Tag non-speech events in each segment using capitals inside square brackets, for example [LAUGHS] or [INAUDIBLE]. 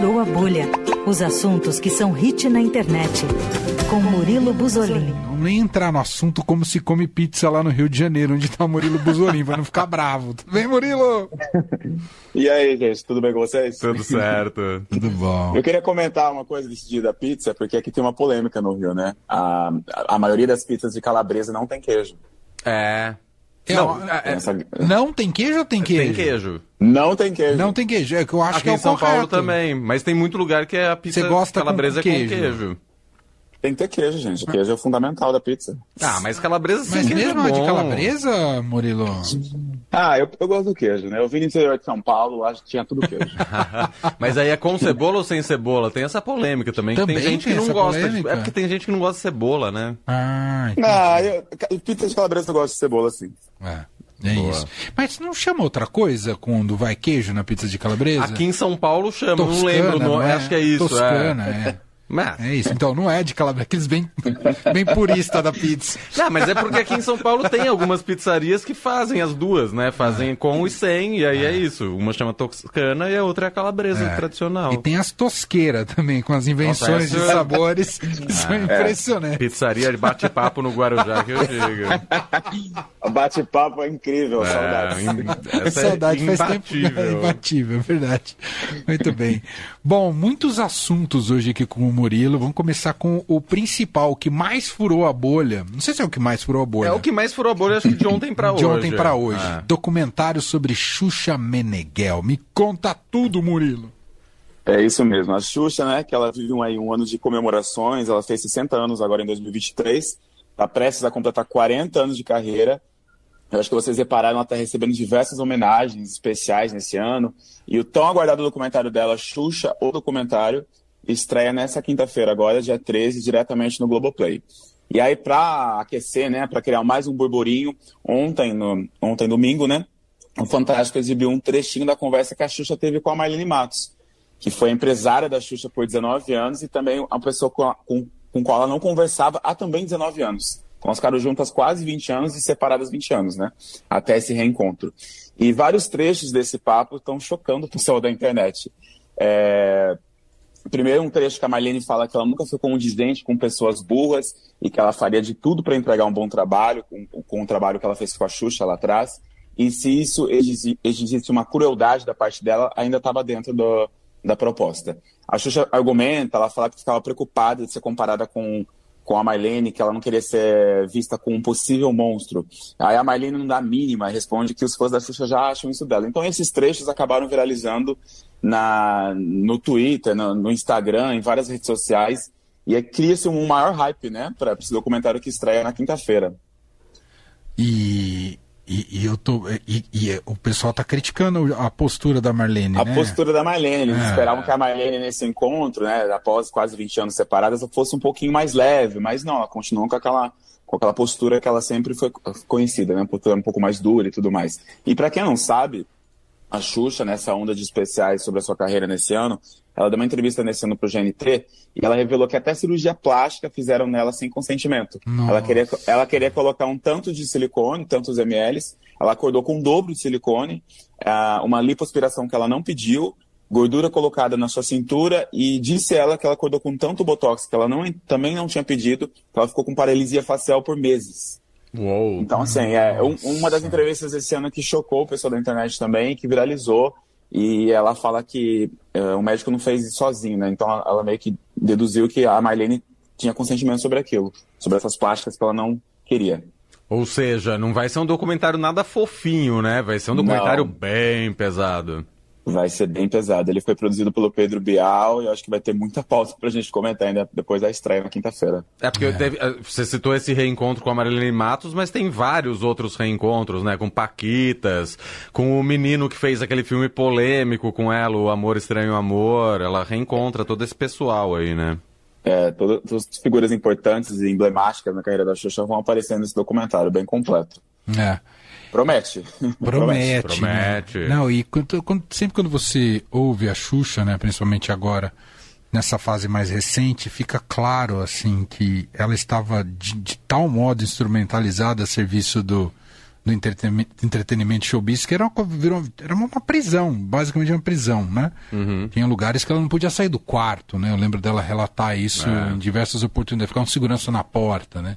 furou a bolha. Os assuntos que são hit na internet. Com Murilo Buzolin. Vamos nem entrar no assunto como se come pizza lá no Rio de Janeiro, onde tá o Murilo Buzolin, pra não ficar bravo. Tudo bem, Murilo? E aí, gente, tudo bem com vocês? Tudo certo. [LAUGHS] Tudo bom. Eu queria comentar uma coisa desse dia da pizza, porque aqui tem uma polêmica no Rio, né? A, a maioria das pizzas de calabresa não tem queijo. É. É, Não, ó, é- Essa- Não tem queijo ou tem queijo? Tem queijo. Não tem queijo. Não tem queijo. É que eu acho Aqui que é em o São correto. Paulo também, mas tem muito lugar que é a pizza Você gosta com calabresa queijo. com queijo. Tem que ter queijo, gente. Queijo é o fundamental da pizza. Ah, mas calabresa sem Mas queijo mesmo é de calabresa, Murilo? Ah, eu, eu gosto do queijo, né? Eu vim do interior de São Paulo, acho que tinha tudo queijo. [LAUGHS] mas aí é com cebola ou sem cebola? Tem essa polêmica também. que Também tem gente tem que não gosta. de-? É porque tem gente que não gosta de cebola, né? Ah, entendi. ah, eu, pizza de calabresa eu gosto de cebola, sim. É, é Boa. isso. Mas não chama outra coisa quando vai queijo na pizza de calabresa? Aqui em São Paulo chama, não Toscana, lembro o nome. não é? Acho que é isso. Toscana, é. é. Mas, É isso. Então não é de calabresa, aqueles bem, [LAUGHS] bem purista da pizza. não, mas é porque aqui em São Paulo tem algumas pizzarias que fazem as duas, né? Fazem com e sem, e aí é isso. Uma chama toscana e a outra é a calabresa É. tradicional. E tem as tosqueiras também, com as invenções Nossa, de essa- sabores [LAUGHS] que são impressionantes. Pizzaria de bate-papo no Guarujá que eu digo. [LAUGHS] O bate-papo é incrível. É, essa Saudade é faz tempo. imbatível. imbatível, é verdade. Muito bem. Bom, muitos assuntos hoje aqui com o Murilo. Vamos começar com o principal, o que mais furou a bolha. Não sei se é o que mais furou a bolha. É o que mais furou a bolha, acho que de [COUGHS] ontem pra hoje. de ontem para hoje. É. Documentário sobre Xuxa Meneghel. Me conta tudo, Murilo. É isso mesmo. A Xuxa, né, que ela vive um, aí, um ano de comemorações, ela fez 60 anos agora em 2023, está prestes a completar 40 anos de carreira. Eu acho que vocês repararam, ela está recebendo diversas homenagens especiais nesse ano. E o tão aguardado documentário dela, Xuxa, o documentário, estreia nessa quinta-feira, agora, dia 13, diretamente no Globoplay. E aí, para aquecer, né, para criar mais um burburinho, ontem, no, ontem domingo, né, o Fantástico exibiu um trechinho da conversa que a Xuxa teve com a Marlene Matos que foi empresária da Xuxa por 19 anos e também uma pessoa com, a, com, com qual ela não conversava há também 19 anos. Então, elas ficaram juntas quase 20 anos e separadas 20 anos, né? Até esse reencontro. E vários trechos desse papo estão chocando o pessoal da internet. É... Primeiro, um trecho que a Marlene fala que ela nunca foi condizente com pessoas burras e que ela faria de tudo para entregar um bom trabalho, com, com o trabalho que ela fez com a Xuxa lá atrás. E se isso exigi- exigisse uma crueldade da parte dela, ainda estava dentro do, da proposta. A Xuxa argumenta, ela fala que ficava preocupada de ser comparada com, com a Marlene, que ela não queria ser vista como um possível monstro. Aí a Marlene não dá a mínima, responde que os fãs da Xuxa já acham isso dela. Então esses trechos acabaram viralizando na, no Twitter, no, no Instagram, em várias redes sociais, e aí cria-se um maior hype, né, para esse documentário que estreia na quinta-feira. E, e, e eu tô. E, e o pessoal tá criticando a postura da Marlene. A né? postura da Marlene. Eles É. esperavam que a Marlene, nesse encontro, né, após quase 20 anos separadas, fosse um pouquinho mais leve, mas não, ela continuou com aquela, com aquela postura que ela sempre foi conhecida, né, postura um pouco mais dura e tudo mais. E para quem não sabe, a Xuxa, nessa onda de especiais sobre a sua carreira nesse ano, ela deu uma entrevista nesse ano pro GNT e ela revelou que até cirurgia plástica fizeram nela sem consentimento. Nossa. Ela queria, ela queria colocar um tanto de silicone, tantos ml, ela acordou com o dobro de silicone, uma lipoaspiração que ela não pediu, gordura colocada na sua cintura e disse ela que ela acordou com tanto botox que ela não, também não tinha pedido, que ela ficou com paralisia facial por meses. Uou. Então, assim, é um- uma das entrevistas desse ano que chocou o pessoal da internet também, que viralizou, e ela fala que é, o médico não fez isso sozinho, né? Então, ela, ela meio que deduziu que a Marlene tinha consentimento sobre aquilo, sobre essas plásticas que ela não queria. Ou seja, não vai ser um documentário nada fofinho, né? Vai ser um documentário Não. bem pesado. Vai ser bem pesado. Ele foi produzido pelo Pedro Bial e eu acho que vai ter muita pauta pra gente comentar ainda depois da estreia na quinta-feira. É porque teve- eh, você citou esse reencontro com a Marilene Matos, mas tem vários outros reencontros, né? Com Paquitas, com o menino que fez aquele filme polêmico com ela, o Amor Estranho Amor. Ela reencontra todo esse pessoal aí, né? É, todas, todas as figuras importantes e emblemáticas na carreira da Xuxa vão aparecer nesse documentário, bem completo. É. Promete. Promete. Promete. né? Não, e quando- quando- sempre quando você ouve a Xuxa, né, principalmente agora, nessa fase mais recente, fica claro assim que ela estava de, de tal modo instrumentalizada a serviço do, do entretenimento, entretenimento showbiz, que era uma, virou, era uma prisão, basicamente uma prisão, né? Uhum. Tinha lugares que ela não podia sair do quarto, né? Eu lembro dela relatar isso É. em diversas oportunidades, ficar um segurança na porta, né?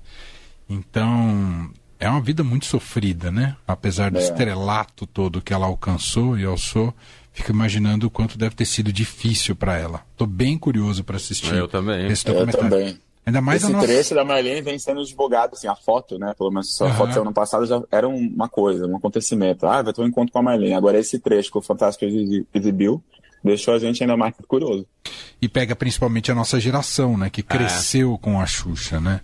Então, é uma vida muito sofrida, né? Apesar do É. estrelato todo que ela alcançou e alçou, fico imaginando o quanto deve ter sido difícil para ela. Tô bem curioso para assistir Eu também. esse Eu documentário. também. Ainda mais Esse a nossa... trecho da Marlene vem sendo divulgado, assim, a foto, né? Pelo menos a Aham. foto saiu ano passado já era um- uma coisa, um acontecimento. Ah, vai ter um encontro com a Marlene. Agora esse trecho que o Fantástico exi- exibiu deixou a gente ainda mais curioso. e pega principalmente a nossa geração, né? Que cresceu com a Xuxa, né?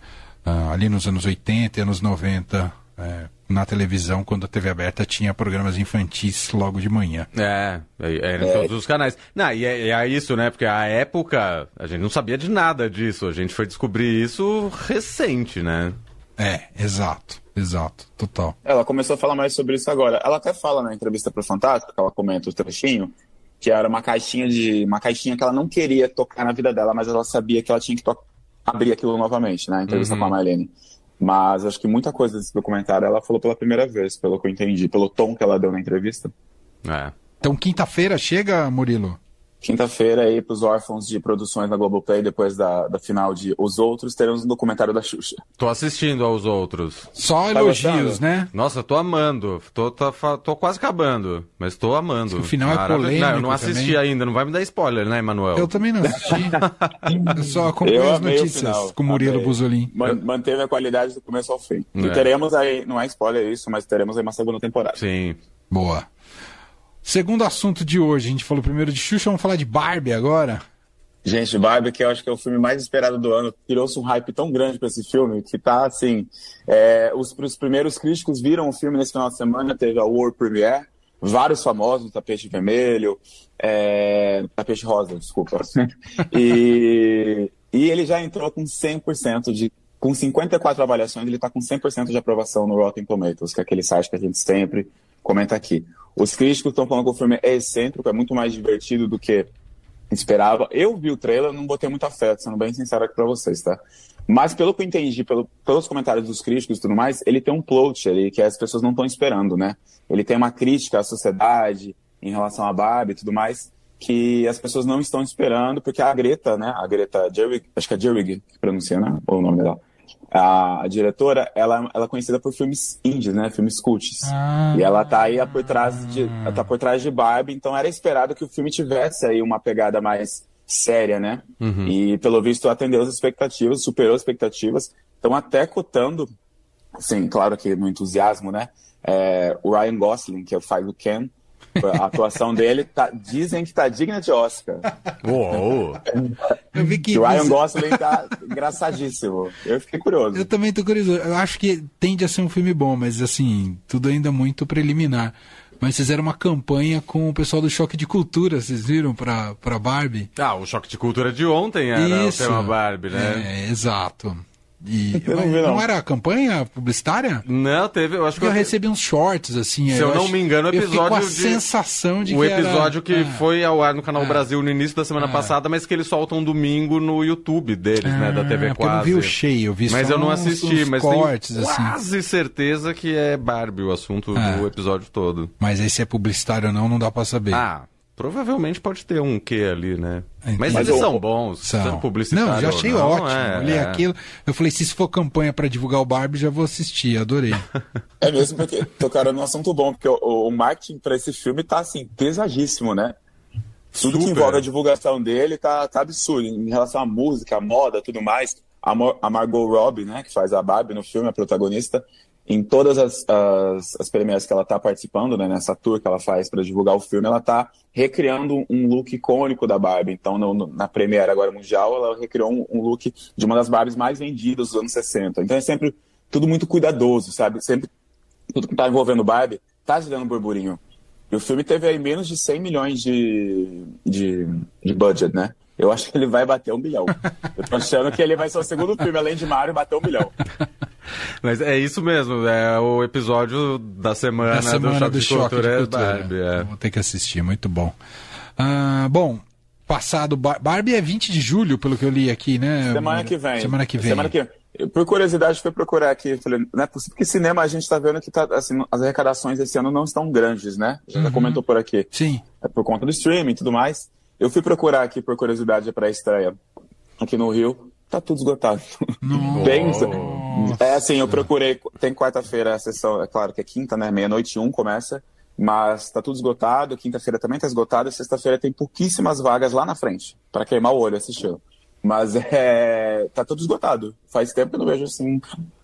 Ah, ali nos anos 80 e anos 90, é, na televisão, quando a TV aberta tinha programas infantis logo de manhã. É, é, em todos os canais. Não, e é, é isso, né? Porque a época a gente não sabia de nada disso. A gente foi descobrir isso recente, né? É, exato, exato, total. Ela começou a falar mais sobre isso agora. Ela até fala na entrevista para Fantástico, que ela comenta o trechinho, que era uma caixinha de uma caixinha que ela não queria tocar na vida dela, mas ela sabia que ela tinha que to- abrir aquilo novamente, né? A entrevista Uhum. com a Marlene. Mas acho que muita coisa desse documentário ela falou pela primeira vez, pelo que eu entendi, pelo tom que ela deu na entrevista. É. Então, quinta-feira chega, Murilo? Quinta-feira aí pros órfãos de produções da Globoplay, depois da, da final de Os Outros, teremos um documentário da Xuxa. Tô assistindo aos outros. Só Tá elogios, gostando? né? Nossa, tô amando. Tô, tô, fa- tô quase acabando, mas tô amando. O final é polêmico Não, eu não assisti também. ainda, não vai me dar spoiler, né, Emanuel? Eu também não assisti. eu só acompanho Eu as notícias com o Murilo. Buzolin. Man- manteve a qualidade do começo ao fim. É. E teremos aí, não é spoiler isso, mas teremos aí uma segunda temporada. Sim. Boa. Segundo assunto de hoje, a gente falou primeiro de Xuxa, vamos falar de Barbie agora. Gente, Barbie, que eu acho que é o filme mais esperado do ano, criou-se um hype tão grande pra esse filme que tá assim. é, os, os primeiros críticos viram o filme nesse final de semana, teve a World Premiere, vários famosos, tapete vermelho, é, tapete rosa, desculpa. [LAUGHS] e, e ele já entrou com 100% de. Com 54 avaliações, ele está com 100% de aprovação no Rotten Tomatoes, que é aquele site que a gente sempre comenta aqui. Os críticos estão falando que o filme é excêntrico, é muito mais divertido do que esperava. Eu vi o trailer, não botei muita fé, sendo bem sincero aqui pra vocês, tá? Mas pelo que eu entendi, pelo, pelos comentários dos críticos e tudo mais, ele tem um plot ali que as pessoas não estão esperando, né? Ele tem uma crítica à sociedade em relação à Barbie e tudo mais, que as pessoas não estão esperando, porque a Greta, né? A Greta Gerwig, acho que é Gerwig que pronuncia, né? Ou o nome dela. A, a diretora, ela, ela é conhecida por filmes indies, né? Filmes cults. Ah. E ela tá aí por trás de, tá por trás de Barbie, então era esperado que o filme tivesse aí uma pegada mais séria, né? E pelo visto atendeu as expectativas, superou as expectativas. Estão até cotando, assim, claro que no entusiasmo, né? É, o Ryan Gosling, que é o Ken, a atuação dele tá, dizem que tá digna de Oscar. Uou! Eu vi que. O Ryan Gosling tá engraçadíssimo. Eu fiquei curioso. Eu também tô curioso. Eu acho que tende a ser um filme bom, mas assim, tudo ainda muito preliminar. Mas fizeram uma campanha com o pessoal do Choque de Cultura, vocês viram, pra, pra Barbie? Ah, o choque de cultura de ontem era o tema Barbie, né? É, exato. E, Eu não vi, não. era a campanha publicitária? Não, teve, eu acho que Porque eu recebi uns shorts, assim. Se eu não acho- me engano, o eu fiquei com a episódio de- sensação de o que era- episódio que Ah. foi ao ar no Canal Ah. Brasil no início da semana Ah. passada, mas que eles soltam domingo no YouTube deles, né, da TV Ah, porque eu não quase. vi o cheio, eu vi mas só eu não uns- assisti, uns mas cortes, tenho assim. quase certeza que é Barbie o assunto Ah. do episódio todo. Mas aí se é publicitário ou não, não dá pra saber. Ah, provavelmente pode ter um quê ali, né? Entendi. Mas Mas eles o- são bons, São. sendo publicitário Não, já achei não, ótimo. é, eu li é. aquilo. Eu falei, se isso for campanha pra divulgar o Barbie, já vou assistir. Adorei. [LAUGHS] É mesmo porque tocaram num assunto bom, porque o, o marketing pra esse filme tá assim, pesadíssimo, né? Tudo que Super. envolve a divulgação dele tá, tá absurdo. Em relação à música, à moda, tudo mais. A, Mo- a Margot Robbie, né, que faz a Barbie no filme, a protagonista, em todas as, as, as premieres que ela tá participando, né, nessa tour que ela faz para divulgar o filme, ela tá recriando um look icônico da Barbie. Então, no- no- na premiere agora mundial, ela recriou um, um look de uma das Barbies mais vendidas dos anos 60. Então é sempre tudo muito cuidadoso, sabe? Sempre tudo que tá envolvendo Barbie tá gerando burburinho. E o filme teve aí menos de 100 milhões de, de, de budget, né? Eu acho que ele vai bater um bilhão. Eu tô achando que ele vai ser o segundo filme, além de Mario, bater um bilhão. Mas é isso mesmo, é o episódio da semana, Na semana do Choque do de choque Cultura, de é cultura. Barbie, é. Vou ter que assistir, muito bom. Ah, bom, passado. Bar- Barbie é 20 de julho, pelo que eu li aqui, né? Semana que vem. Semana que vem. Semana que por curiosidade, fui procurar aqui. Falei, não é possível, porque cinema a gente está vendo que tá, assim, as arrecadações esse ano não estão grandes, né? Já uhum. comentou por aqui. Sim. É por conta do streaming e tudo mais. Eu fui procurar aqui, por curiosidade, para a estreia aqui no Rio. Tá tudo esgotado. [LAUGHS] Bem, é assim, eu procurei. Tem quarta-feira a sessão, é claro que é quinta, né? Meia-noite um começa. Mas tá tudo esgotado. Quinta-feira também tá esgotado. Sexta-feira tem pouquíssimas vagas lá na frente. para queimar o olho assistir. Mas [LAUGHS] é, tá tudo esgotado. Faz tempo que eu não vejo assim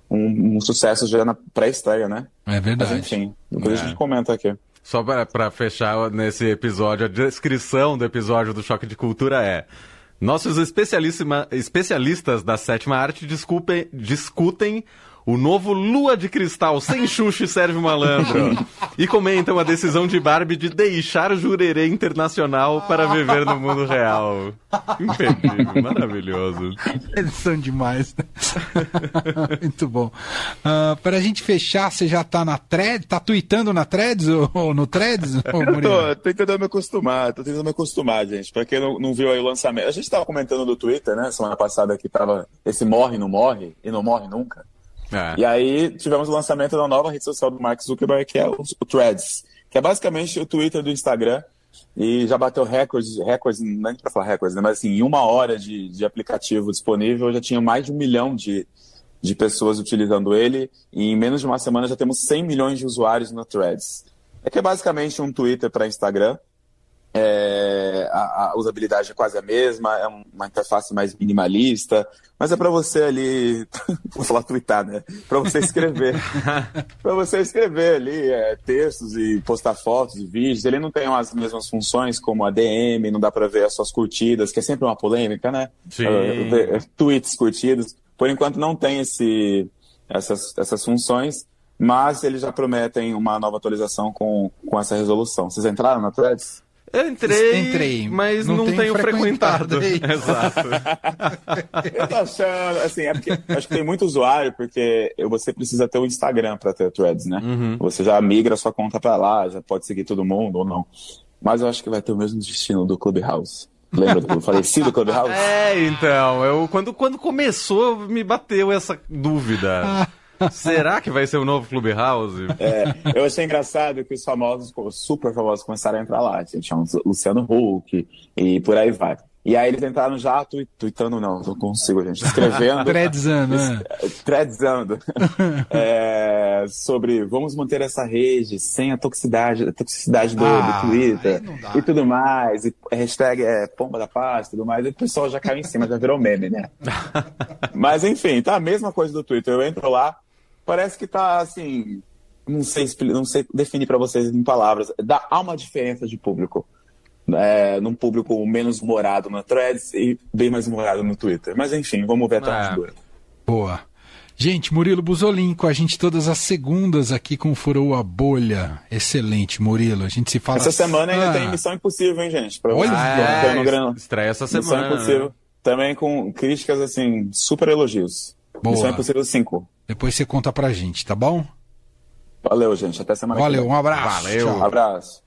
um, um sucesso já na pré-estreia, né? É verdade. Mas, enfim, depois é. a gente comenta aqui. Só para fechar nesse episódio, a descrição do episódio do Choque de Cultura é. Nossos especialistas da sétima arte discutem, discutem o novo Lua de Cristal sem Xuxa e Sérgio Malandro. E comentam a decisão de Barbie de deixar Jurerê Internacional para viver no mundo real. Imperdível, maravilhoso. Eles são demais. Né? [LAUGHS] Muito bom. Uh, para a gente fechar, você já tá na thread? Tá tweetando na threads ou, ou no threads? Ou Eu tô, tô tentando me acostumar, tô tentando me acostumar, gente. Para quem não, não viu aí o lançamento. A gente tava comentando no Twitter, né, semana passada que tava esse morre, não morre, e não morre nunca. É. E aí tivemos o lançamento da nova rede social do Mark Zuckerberg, que é o, o Threads, que é basicamente o Twitter do Instagram. E já bateu recordes, recordes, não é para falar recordes, né? mas assim, em uma hora de, de aplicativo disponível, já tinha mais de um milhão de, de pessoas utilizando ele. E em menos de uma semana já temos 100 milhões de usuários no Threads. É que é basicamente um Twitter para Instagram, é, a, a, usabilidade é quase a mesma, é uma interface mais minimalista, mas é para você ali, [LAUGHS] vou falar twittar, né? Para você escrever, [LAUGHS] para você escrever ali é, textos e postar fotos e vídeos. Ele não tem as mesmas funções como a DM, não dá para ver as suas curtidas, que é sempre uma polêmica, né? Sim. Uh, tweets curtidos. Por enquanto não tem esse, essas, essas funções, mas eles já prometem uma nova atualização com, com essa resolução. Vocês entraram na Threads? Eu entrei, entrei mas não, não tenho, tenho frequentado. frequentado. [LAUGHS] Exato. eu tô achando, assim, é porque acho que tem muito usuário, porque você precisa ter o Instagram para ter threads, né? Uhum. Você já migra sua conta para lá, já pode seguir todo mundo ou não. Mas eu acho que vai ter o mesmo destino do Clubhouse. Lembra do falecido Clubhouse? [LAUGHS] É, então, eu, quando, quando começou, me bateu essa dúvida. [LAUGHS] Será que vai ser o novo Clubhouse? É, eu achei engraçado que os famosos, os super famosos, começaram a entrar lá. Tinha o Luciano Huck e por aí vai. E aí eles entraram já tweetando, não, não consigo, gente, escrevendo. Tredzando, né? Tredzando. [LAUGHS] é, sobre vamos manter essa rede sem a toxicidade, a toxicidade do, ah, do Twitter e tudo mais. E hashtag é pomba da paz e tudo mais. E o pessoal já caiu em cima, já virou meme, né? [LAUGHS] Mas enfim, tá a mesma coisa do Twitter. Eu entro lá, parece que tá assim. Não sei, não sei definir para vocês em palavras. Dá, há uma diferença de público. É, num público menos morado na Threads e bem mais morado no Twitter. Mas enfim, vamos ver até é. onde dura. Boa. Gente, Murilo Buzolin com a gente todas as segundas aqui com Furou a Bolha. Excelente, Murilo. A gente se fala... Essa semana ainda ah. tem Missão Impossível, hein, gente? Pra Olha, ah, é, estreia essa semana. Missão Impossível. Né? Também com críticas, assim, super elogios. Boa. Missão Impossível 5. Depois você conta pra gente, tá bom? Valeu, gente. Até semana Valeu, que vem. um abraço. Valeu. Tchau. Abraço.